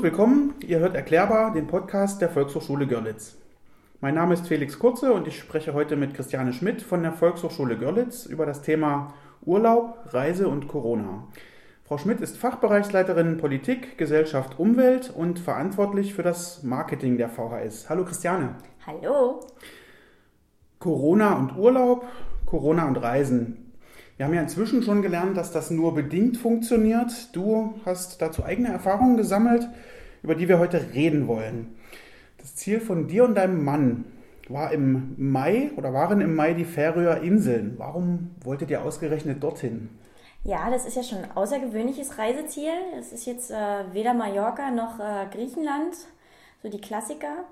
und willkommen. Ihr hört Erklärbar, den Podcast der Volkshochschule Görlitz. Mein Name ist Felix Kurze und ich spreche heute mit Christiane Schmidt von der Volkshochschule Görlitz über das Thema Urlaub, Reise und Corona. Frau Schmidt ist Fachbereichsleiterin Politik, Gesellschaft, Umwelt und verantwortlich für das Marketing der VHS. Hallo Christiane. Hallo. Corona und Urlaub, Corona und Reisen. Wir haben ja inzwischen schon gelernt, dass das nur bedingt funktioniert. Du hast dazu eigene Erfahrungen gesammelt, über die wir heute reden wollen. Das Ziel von dir und deinem Mann war im Mai oder waren im Mai die Färöer Inseln. Warum wolltet ihr ausgerechnet dorthin? Ja, das ist ja schon ein außergewöhnliches Reiseziel. Es ist jetzt äh, weder Mallorca noch äh, Griechenland, so die Klassiker.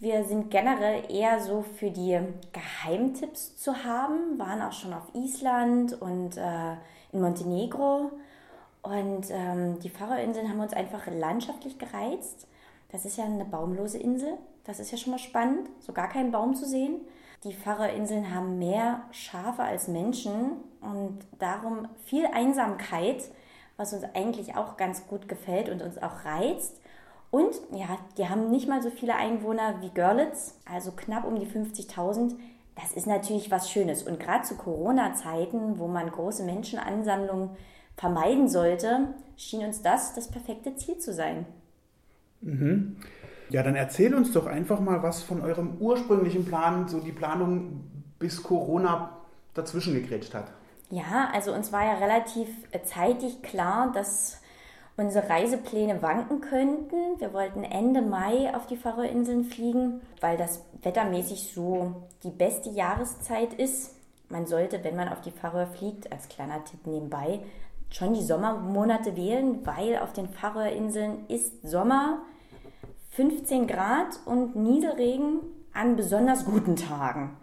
Wir sind generell eher so für die Geheimtipps zu haben, waren auch schon auf Island und äh, in Montenegro. Und ähm, die Färöerinseln haben uns einfach landschaftlich gereizt. Das ist ja eine baumlose Insel. Das ist ja schon mal spannend, so gar keinen Baum zu sehen. Die Färöerinseln haben mehr Schafe als Menschen und darum viel Einsamkeit, was uns eigentlich auch ganz gut gefällt und uns auch reizt. Und ja, die haben nicht mal so viele Einwohner wie Görlitz, also knapp um die 50.000. Das ist natürlich was Schönes. Und gerade zu Corona-Zeiten, wo man große Menschenansammlungen vermeiden sollte, schien uns das das perfekte Ziel zu sein. Mhm. Ja, dann erzähl uns doch einfach mal was von eurem ursprünglichen Plan, so die Planung bis Corona dazwischen gegrätscht hat. Ja, also uns war ja relativ zeitig klar, dass unsere Reisepläne wanken könnten. Wir wollten Ende Mai auf die Färöerinseln fliegen, weil das wettermäßig so die beste Jahreszeit ist. Man sollte, wenn man auf die Färöer fliegt, als kleiner Tipp nebenbei, schon die Sommermonate wählen, weil auf den Färöerinseln ist Sommer 15 Grad und Nieselregen an besonders guten Tagen.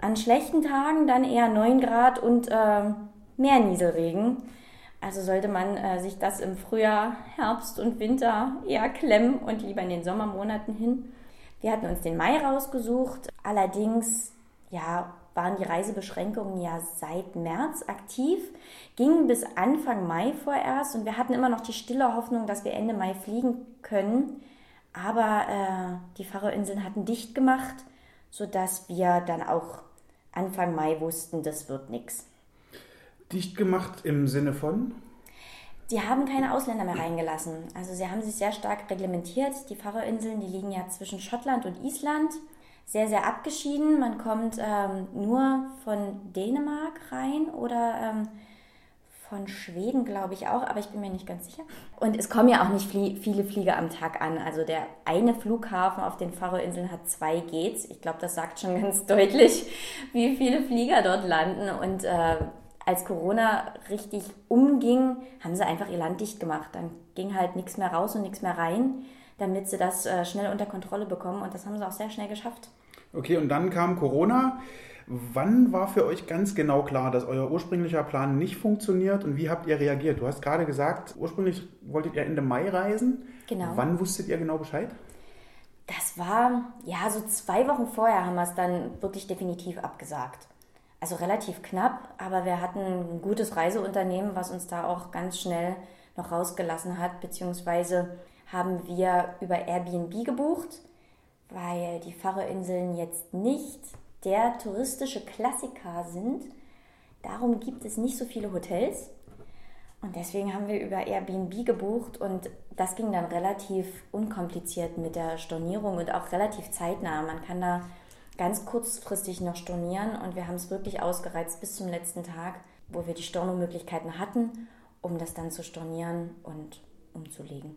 An schlechten Tagen dann eher 9 Grad und äh, mehr Nieselregen. Also sollte man äh, sich das im Frühjahr, Herbst und Winter eher klemmen und lieber in den Sommermonaten hin. Wir hatten uns den Mai rausgesucht. Allerdings, ja, waren die Reisebeschränkungen ja seit März aktiv, gingen bis Anfang Mai vorerst und wir hatten immer noch die stille Hoffnung, dass wir Ende Mai fliegen können. Aber äh, die Färöerinseln hatten dicht gemacht, sodass wir dann auch Anfang Mai wussten, das wird nichts. Dicht gemacht im Sinne von? Die haben keine Ausländer mehr reingelassen. Also sie haben sich sehr stark reglementiert. Die Färöerinseln, die liegen ja zwischen Schottland und Island. Sehr, sehr abgeschieden. Man kommt ähm, nur von Dänemark rein oder ähm, von Schweden, glaube ich auch, aber ich bin mir nicht ganz sicher. Und es kommen ja auch nicht flie viele Flieger am Tag an. Also der eine Flughafen auf den Färöerinseln hat zwei Gates. Ich glaube, das sagt schon ganz deutlich, wie viele Flieger dort landen. Und äh, als Corona richtig umging, haben sie einfach ihr Land dicht gemacht. Dann ging halt nichts mehr raus und nichts mehr rein, damit sie das äh, schnell unter Kontrolle bekommen. Und das haben sie auch sehr schnell geschafft. Okay, und dann kam Corona. Wann war für euch ganz genau klar, dass euer ursprünglicher Plan nicht funktioniert und wie habt ihr reagiert? Du hast gerade gesagt, ursprünglich wolltet ihr Ende Mai reisen. Genau. Wann wusstet ihr genau Bescheid? Das war, ja, so zwei Wochen vorher haben wir es dann wirklich definitiv abgesagt also relativ knapp, aber wir hatten ein gutes Reiseunternehmen, was uns da auch ganz schnell noch rausgelassen hat, beziehungsweise haben wir über Airbnb gebucht, weil die Färöerinseln jetzt nicht der touristische Klassiker sind. Darum gibt es nicht so viele Hotels. Und deswegen haben wir über Airbnb gebucht und das ging dann relativ unkompliziert mit der Stornierung und auch relativ zeitnah. Man kann da ganz kurzfristig noch stornieren und wir haben es wirklich ausgereizt bis zum letzten Tag, wo wir die Stornomöglichkeiten hatten, um das dann zu stornieren und umzulegen.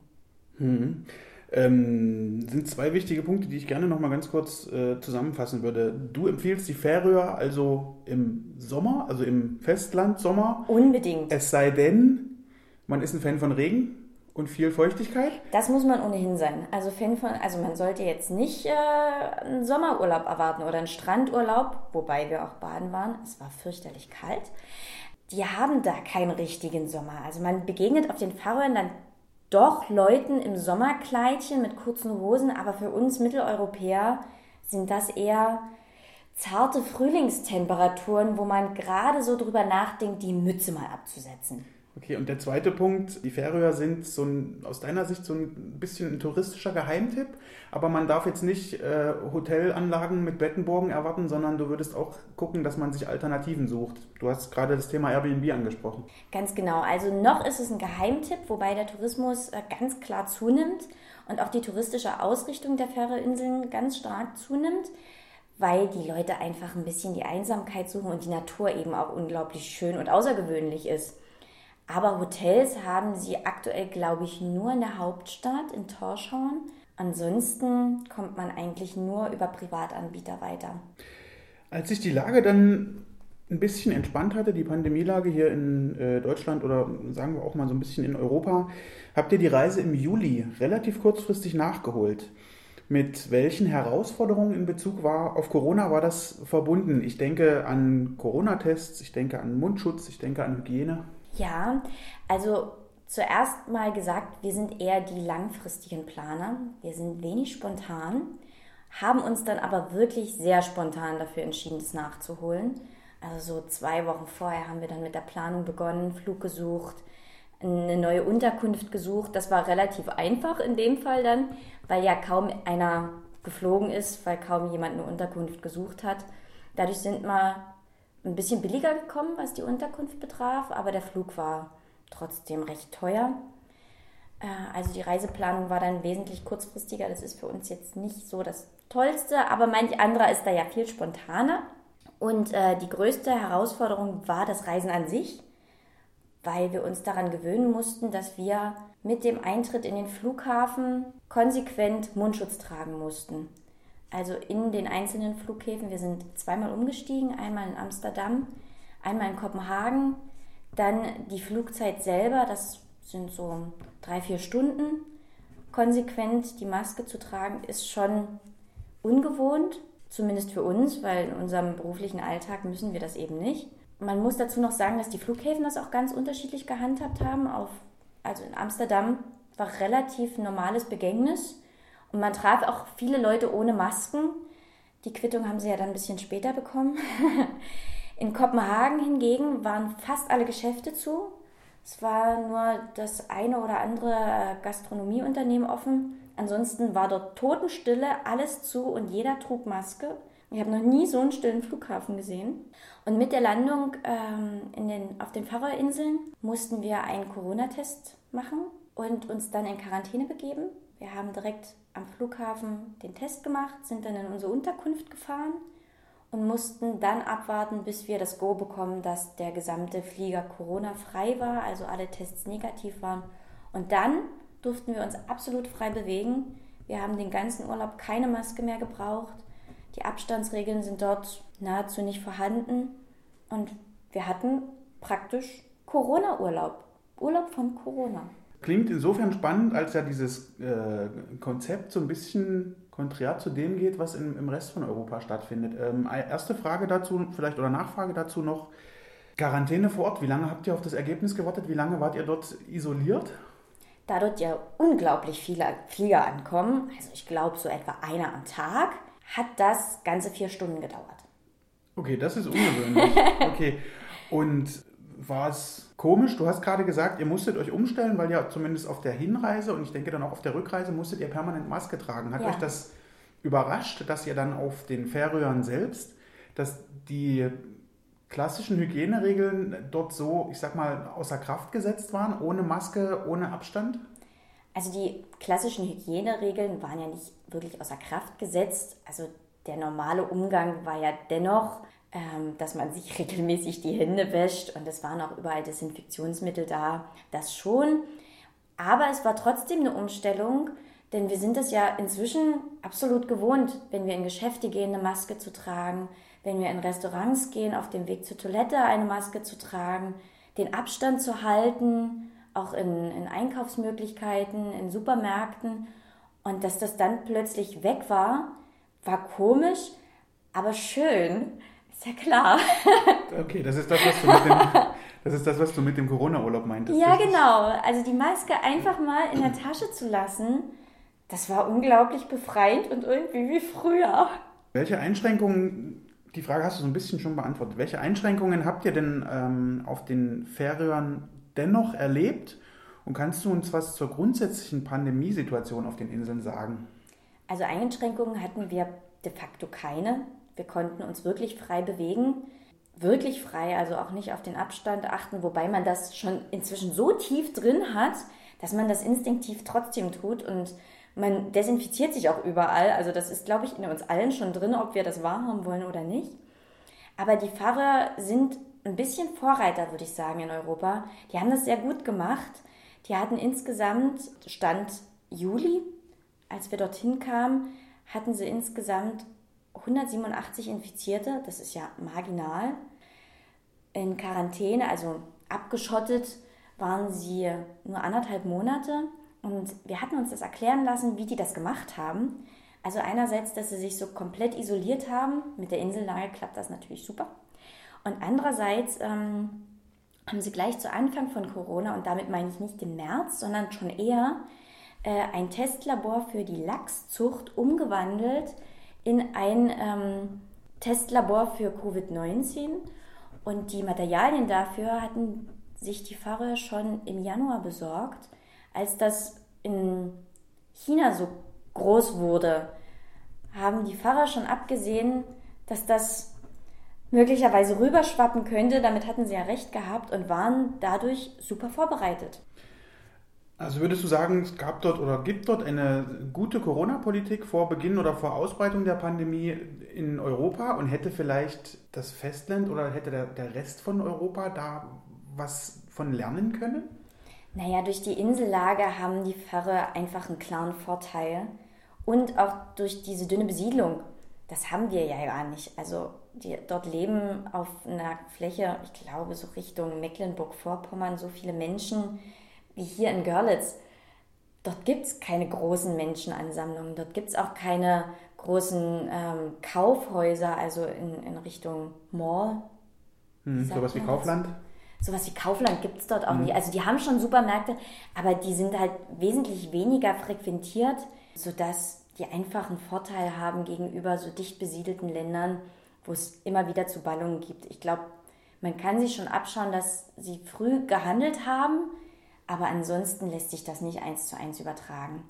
Hm. Ähm, sind zwei wichtige Punkte, die ich gerne noch mal ganz kurz äh, zusammenfassen würde. Du empfiehlst die Färöer also im Sommer, also im Festland Sommer. Unbedingt. Es sei denn, man ist ein Fan von Regen. Und viel Feuchtigkeit? Das muss man ohnehin sein. Also, Fan von, also man sollte jetzt nicht äh, einen Sommerurlaub erwarten oder einen Strandurlaub, wobei wir auch baden waren. Es war fürchterlich kalt. Die haben da keinen richtigen Sommer. Also man begegnet auf den Färöern dann doch Leuten im Sommerkleidchen mit kurzen Hosen, aber für uns Mitteleuropäer sind das eher zarte Frühlingstemperaturen, wo man gerade so drüber nachdenkt, die Mütze mal abzusetzen. Okay, und der zweite Punkt, die Färöer sind so ein, aus deiner Sicht so ein bisschen ein touristischer Geheimtipp, aber man darf jetzt nicht äh, Hotelanlagen mit Bettenburgen erwarten, sondern du würdest auch gucken, dass man sich Alternativen sucht. Du hast gerade das Thema Airbnb angesprochen. Ganz genau, also noch ist es ein Geheimtipp, wobei der Tourismus äh, ganz klar zunimmt und auch die touristische Ausrichtung der Färöerinseln ganz stark zunimmt weil die Leute einfach ein bisschen die Einsamkeit suchen und die Natur eben auch unglaublich schön und außergewöhnlich ist. Aber Hotels haben sie aktuell, glaube ich, nur in der Hauptstadt in Torschorn. Ansonsten kommt man eigentlich nur über Privatanbieter weiter. Als sich die Lage dann ein bisschen entspannt hatte, die Pandemielage hier in äh, Deutschland oder sagen wir auch mal so ein bisschen in Europa, habt ihr die Reise im Juli relativ kurzfristig nachgeholt. Mit welchen Herausforderungen in Bezug war auf Corona war das verbunden? Ich denke an Corona-Tests, ich denke an Mundschutz, ich denke an Hygiene. Ja, also zuerst mal gesagt, wir sind eher die langfristigen Planer. Wir sind wenig spontan, haben uns dann aber wirklich sehr spontan dafür entschieden, das nachzuholen. Also so zwei Wochen vorher haben wir dann mit der Planung begonnen, Flug gesucht, eine neue Unterkunft gesucht. Das war relativ einfach in dem Fall dann, weil ja kaum einer geflogen ist, weil kaum jemand eine Unterkunft gesucht hat. Dadurch sind wir ein bisschen billiger gekommen, was die Unterkunft betraf, aber der Flug war trotzdem recht teuer. Äh, also die Reiseplanung war dann wesentlich kurzfristiger. Das ist für uns jetzt nicht so das Tollste, aber manch anderer ist da ja viel spontaner. Und äh, die größte Herausforderung war das Reisen an sich, weil wir uns daran gewöhnen mussten, dass wir mit dem Eintritt in den Flughafen konsequent Mundschutz tragen mussten also in den einzelnen Flughäfen. Wir sind zweimal umgestiegen, einmal in Amsterdam, einmal in Kopenhagen. Dann die Flugzeit selber, das sind so drei, vier Stunden. Konsequent die Maske zu tragen, ist schon ungewohnt, zumindest für uns, weil in unserem beruflichen Alltag müssen wir das eben nicht. Man muss dazu noch sagen, dass die Flughäfen das auch ganz unterschiedlich gehandhabt haben. Auf, also in Amsterdam war relativ normales Begängnis und man traf auch viele Leute ohne Masken. Die Quittung haben sie ja dann ein bisschen später bekommen. In Kopenhagen hingegen waren fast alle Geschäfte zu. Es war nur das eine oder andere äh, Gastronomieunternehmen offen. Ansonsten war dort Totenstille, alles zu und jeder trug Maske. Ich habe noch nie so einen stillen Flughafen gesehen. Und mit der Landung ähm, den, auf den Färöerinseln mussten wir einen Corona-Test machen und uns dann in Quarantäne begeben. Wir haben direkt am Flughafen den Test gemacht, sind dann in unsere Unterkunft gefahren und mussten dann abwarten, bis wir das Go bekommen, dass der gesamte Flieger Corona-frei war, also alle Tests negativ waren. Und dann durften wir uns absolut frei bewegen. Wir haben den ganzen Urlaub keine Maske mehr gebraucht. Die Abstandsregeln sind dort nahezu nicht vorhanden. Und wir hatten praktisch Corona-Urlaub. Urlaub von Corona. Klingt insofern spannend, als ja dieses äh, Konzept so ein bisschen konträr zu dem geht, was im, im Rest von Europa stattfindet. Ähm, erste Frage dazu, vielleicht oder Nachfrage dazu noch. Quarantäne vor Ort, wie lange habt ihr auf das Ergebnis gewartet? Wie lange wart ihr dort isoliert? Da dort ja unglaublich viele Flieger ankommen, also ich glaube so etwa einer am Tag, hat das ganze vier Stunden gedauert. Okay, das ist ungewöhnlich. Okay. Und war es komisch. Du hast gerade gesagt, ihr musstet euch umstellen, weil ja zumindest auf der Hinreise und ich denke dann auch auf der Rückreise musstet ihr permanent Maske tragen. Hat ja. euch das überrascht, dass ihr dann auf den Färöern selbst, dass die klassischen Hygieneregeln dort so, ich sag mal, außer Kraft gesetzt waren, ohne Maske, ohne Abstand? Also die klassischen Hygieneregeln waren ja nicht wirklich außer Kraft gesetzt. Also der normale Umgang war ja dennoch dass man sich regelmäßig die Hände wäscht und es waren auch überall Desinfektionsmittel da, das schon. Aber es war trotzdem eine Umstellung, denn wir sind es ja inzwischen absolut gewohnt, wenn wir in Geschäfte gehen, eine Maske zu tragen, wenn wir in Restaurants gehen, auf dem Weg zur Toilette eine Maske zu tragen, den Abstand zu halten, auch in, in Einkaufsmöglichkeiten, in Supermärkten. Und dass das dann plötzlich weg war, war komisch, aber schön, ist ja klar. okay, das ist das, was du mit dem, das ist das, was du mit dem Corona-Urlaub meintest. Ja, genau. Also die Maske einfach mal in der Tasche zu lassen, das war unglaublich befreiend und irgendwie wie früher. Welche Einschränkungen, die Frage hast du so ein bisschen schon beantwortet, welche Einschränkungen habt ihr denn ähm, auf den Färöern dennoch erlebt? Und kannst du uns was zur grundsätzlichen Pandemiesituation auf den Inseln sagen? Also Einschränkungen hatten wir de facto keine. Wir konnten uns wirklich frei bewegen. Wirklich frei, also auch nicht auf den Abstand achten, wobei man das schon inzwischen so tief drin hat, dass man das instinktiv trotzdem tut und man desinfiziert sich auch überall. Also das ist, glaube ich, in uns allen schon drin, ob wir das wahrhaben wollen oder nicht. Aber die Pfarrer sind ein bisschen Vorreiter, würde ich sagen, in Europa. Die haben das sehr gut gemacht. Die hatten insgesamt, Stand Juli, als wir dorthin kamen, hatten sie insgesamt 187 Infizierte. Das ist ja marginal. In Quarantäne, also abgeschottet, waren sie nur anderthalb Monate. Und wir hatten uns das erklären lassen, wie die das gemacht haben. Also einerseits, dass sie sich so komplett isoliert haben. Mit der Insellage klappt das natürlich super. Und andererseits ähm, haben sie gleich zu Anfang von Corona, und damit meine ich nicht den März, sondern schon eher äh, ein Testlabor für die Lachszucht umgewandelt in ein ähm, Testlabor für Covid-19. Und die Materialien dafür hatten sich die Pfarrer schon im Januar besorgt, als das in China so groß wurde, haben die Pfarrer schon abgesehen, dass das möglicherweise rüberschwappen könnte. Damit hatten sie ja recht gehabt und waren dadurch super vorbereitet. Also würdest du sagen, es gab dort oder gibt dort eine gute Corona-Politik vor Beginn oder vor Ausbreitung der Pandemie in Europa und hätte vielleicht das Festland oder hätte der, der Rest von Europa da was von lernen können? Naja, durch die Insellage haben die Pfarrer einfach einen klaren Vorteil und auch durch diese dünne Besiedlung. Das haben wir ja gar nicht. Also die dort leben auf einer Fläche, ich glaube so Richtung Mecklenburg-Vorpommern, so viele Menschen wie hier in Görlitz. Dort gibt es keine großen Menschenansammlungen, dort gibt es auch keine großen ähm, Kaufhäuser, also in, in Richtung Mall. Hm, sowas wie Kaufland? Sowas wie Kaufland gibt es dort auch hm. nicht. Also die haben schon Supermärkte, aber die sind halt wesentlich weniger frequentiert, sodass die einfach einen Vorteil haben gegenüber so dicht besiedelten Ländern, wo es immer wieder zu Ballungen gibt. Ich glaube, man kann sich schon abschauen, dass sie früh gehandelt haben, aber ansonsten lässt sich das nicht eins zu eins übertragen.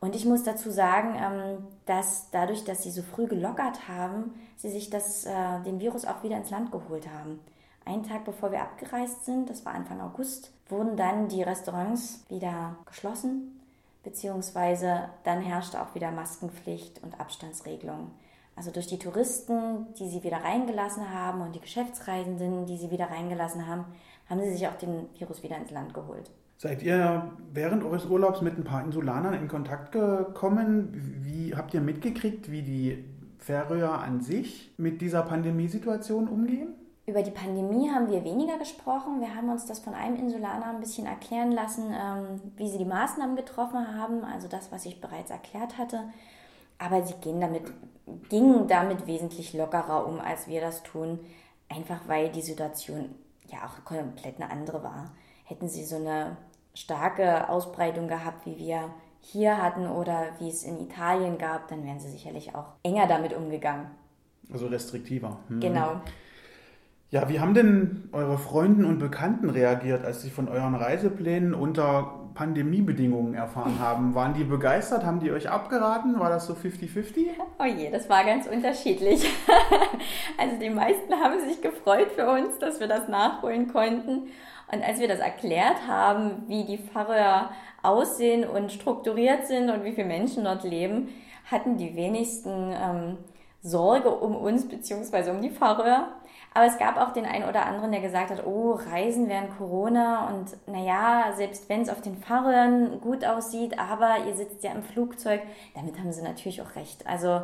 Und ich muss dazu sagen, ähm, dass dadurch, dass sie so früh gelockert haben, sie sich das, äh, den Virus auch wieder ins Land geholt haben. Einen Tag bevor wir abgereist sind, das war Anfang August, wurden dann die Restaurants wieder geschlossen, beziehungsweise dann herrschte auch wieder Maskenpflicht und Abstandsregelungen. Also durch die Touristen, die sie wieder reingelassen haben und die Geschäftsreisenden, die sie wieder reingelassen haben, haben sie sich auch den Virus wieder ins Land geholt. Seid ihr während eures Urlaubs mit ein paar Insulanern in Kontakt gekommen? Wie habt ihr mitgekriegt, wie die Färöer an sich mit dieser Pandemiesituation umgehen? Über die Pandemie haben wir weniger gesprochen. Wir haben uns das von einem Insulaner ein bisschen erklären lassen, ähm, wie sie die Maßnahmen getroffen haben, also das, was ich bereits erklärt hatte. Aber sie gehen damit, gingen damit wesentlich lockerer um, als wir das tun, einfach weil die Situation ja auch komplett eine andere war. Hätten sie so eine starke Ausbreitung gehabt, wie wir hier hatten oder wie es in Italien gab, dann wären sie sicherlich auch enger damit umgegangen. Also restriktiver. Hm. Genau. Ja, wie haben denn eure Freunde und Bekannten reagiert, als sie von euren Reiseplänen unter Pandemiebedingungen erfahren haben? Waren die begeistert? Haben die euch abgeraten? War das so 50-50? Oh je, das war ganz unterschiedlich. also die meisten haben sich gefreut für uns, dass wir das nachholen konnten. Und als wir das erklärt haben, wie die Pfarrer aussehen und strukturiert sind und wie viele Menschen dort leben, hatten die wenigsten ähm, Sorge um uns bzw. um die Pfarrer. Aber es gab auch den einen oder anderen, der gesagt hat, oh, Reisen während Corona und naja, selbst wenn es auf den Fahrern gut aussieht, aber ihr sitzt ja im Flugzeug, damit haben sie natürlich auch recht. Also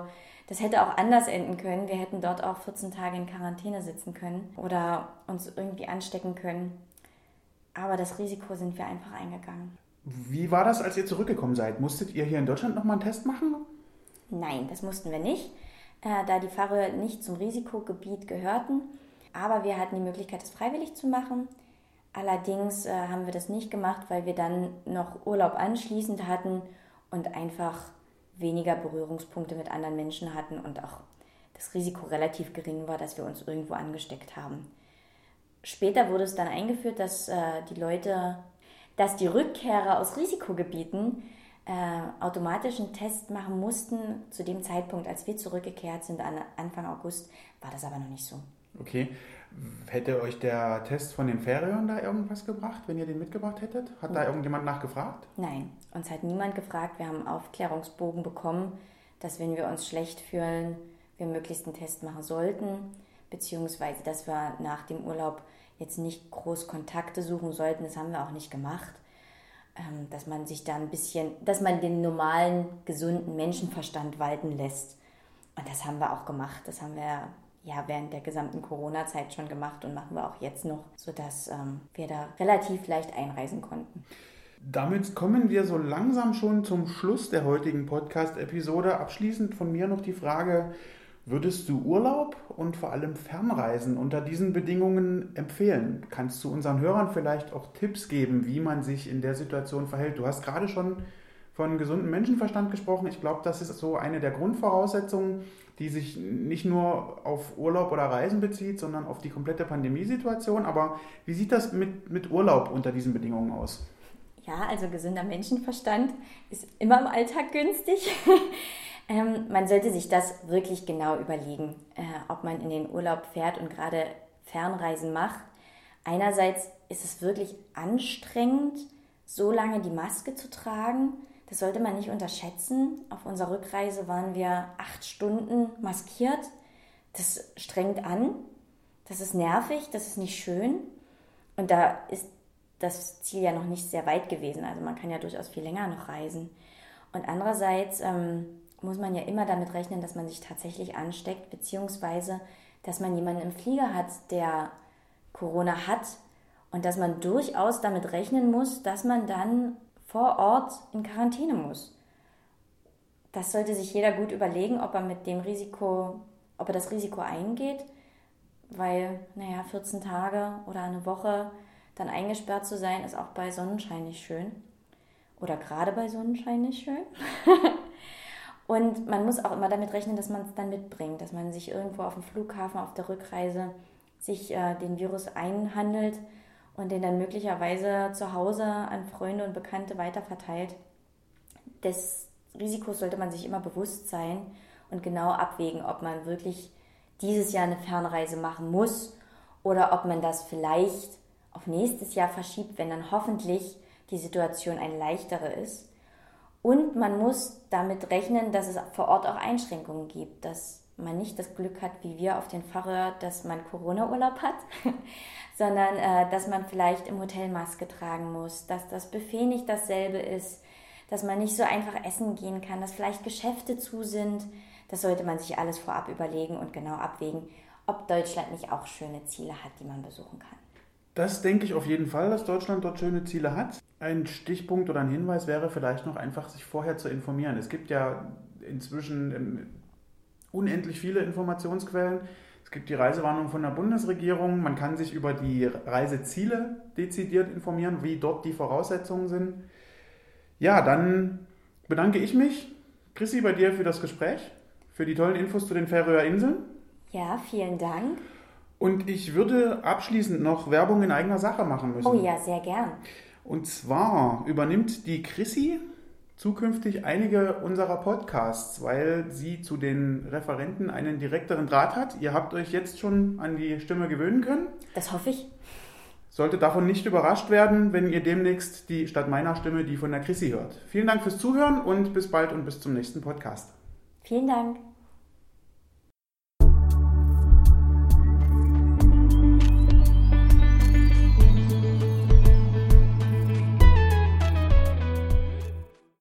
das hätte auch anders enden können. Wir hätten dort auch 14 Tage in Quarantäne sitzen können oder uns irgendwie anstecken können. Aber das Risiko sind wir einfach eingegangen. Wie war das, als ihr zurückgekommen seid? Musstet ihr hier in Deutschland nochmal einen Test machen? Nein, das mussten wir nicht, äh, da die Pfarre nicht zum Risikogebiet gehörten. Aber wir hatten die Möglichkeit, das freiwillig zu machen. Allerdings äh, haben wir das nicht gemacht, weil wir dann noch Urlaub anschließend hatten und einfach weniger Berührungspunkte mit anderen Menschen hatten und auch das Risiko relativ gering war, dass wir uns irgendwo angesteckt haben. Später wurde es dann eingeführt, dass äh, die Leute, dass die Rückkehrer aus Risikogebieten äh, automatischen Test machen mussten. Zu dem Zeitpunkt, als wir zurückgekehrt sind, an Anfang August, war das aber noch nicht so. Okay. Hätte euch der Test von den Ferion da irgendwas gebracht, wenn ihr den mitgebracht hättet? Hat da irgendjemand nachgefragt? Nein, uns hat niemand gefragt. Wir haben einen Aufklärungsbogen bekommen, dass wenn wir uns schlecht fühlen, wir möglichst einen Test machen sollten, beziehungsweise dass wir nach dem Urlaub jetzt nicht groß Kontakte suchen sollten. Das haben wir auch nicht gemacht. Ähm, dass man sich da ein bisschen, dass man den normalen, gesunden Menschenverstand walten lässt. Und das haben wir auch gemacht. Das haben wir ja während der gesamten Corona-Zeit schon gemacht und machen wir auch jetzt noch, sodass ähm, wir da relativ leicht einreisen konnten. Damit kommen wir so langsam schon zum Schluss der heutigen Podcast-Episode. Abschließend von mir noch die Frage, Würdest du Urlaub und vor allem Fernreisen unter diesen Bedingungen empfehlen? Kannst du unseren Hörern vielleicht auch Tipps geben, wie man sich in der Situation verhält? Du hast gerade schon von gesundem Menschenverstand gesprochen. Ich glaube, das ist so eine der Grundvoraussetzungen, die sich nicht nur auf Urlaub oder Reisen bezieht, sondern auf die komplette Pandemiesituation. Aber wie sieht das mit, mit Urlaub unter diesen Bedingungen aus? Ja, also gesunder Menschenverstand ist immer im Alltag günstig. Ähm, man sollte sich das wirklich genau überlegen, äh, ob man in den Urlaub fährt und gerade Fernreisen macht. Einerseits ist es wirklich anstrengend, so lange die Maske zu tragen. Das sollte man nicht unterschätzen. Auf unserer Rückreise waren wir acht Stunden maskiert. Das strengt an. Das ist nervig, das ist nicht schön. Und da ist das Ziel ja noch nicht sehr weit gewesen. Also man kann ja durchaus viel länger noch reisen. Und andererseits ähm, muss man ja immer damit rechnen, dass man sich tatsächlich ansteckt, beziehungsweise dass man jemanden im Flieger hat, der Corona hat und dass man durchaus damit rechnen muss, dass man dann vor Ort in Quarantäne muss. Das sollte sich jeder gut überlegen, ob er mit dem Risiko, ob er das Risiko eingeht, weil, naja, 14 Tage oder eine Woche dann eingesperrt zu sein, ist auch bei Sonnenschein nicht schön. Oder gerade bei Sonnenschein nicht schön. Und man muss auch immer damit rechnen, dass man es dann mitbringt, dass man sich irgendwo auf dem Flughafen auf der Rückreise sich äh, den Virus einhandelt und den dann möglicherweise zu Hause an Freunde und Bekannte weiterverteilt. Des Risikos sollte man sich immer bewusst sein und genau abwägen, ob man wirklich dieses Jahr eine Fernreise machen muss oder ob man das vielleicht auf nächstes Jahr verschiebt, wenn dann hoffentlich die Situation eine leichtere ist. Und man muss damit rechnen, dass es vor Ort auch Einschränkungen gibt, dass man nicht das Glück hat, wie wir auf den Fahrer, dass man Corona-Urlaub hat, sondern äh, dass man vielleicht im Hotel Maske tragen muss, dass das Buffet nicht dasselbe ist, dass man nicht so einfach essen gehen kann, dass vielleicht Geschäfte zu sind. Das sollte man sich alles vorab überlegen und genau abwägen, ob Deutschland nicht auch schöne Ziele hat, die man besuchen kann. Das denke ich auf jeden Fall, dass Deutschland dort schöne Ziele hat. Ein Stichpunkt oder ein Hinweis wäre vielleicht noch einfach, sich vorher zu informieren. Es gibt ja inzwischen ähm, unendlich viele Informationsquellen. Es gibt die Reisewarnung von der Bundesregierung. Man kann sich über die Reiseziele dezidiert informieren, wie dort die Voraussetzungen sind. Ja, dann bedanke ich mich, Chrissy, bei dir für das Gespräch, für die tollen Infos zu den Färöer Inseln. Ja, vielen Dank. Und ich würde abschließend noch Werbung in eigener Sache machen müssen. Oh ja, sehr gern. Und zwar übernimmt die Chrissy zukünftig einige unserer Podcasts, weil sie zu den Referenten einen direkteren Draht hat. Ihr habt euch jetzt schon an die Stimme gewöhnen können. Das hoffe ich. Sollte davon nicht überrascht werden, wenn ihr demnächst die statt meiner Stimme die von der Chrissy hört. Vielen Dank fürs Zuhören und bis bald und bis zum nächsten Podcast. Vielen Dank.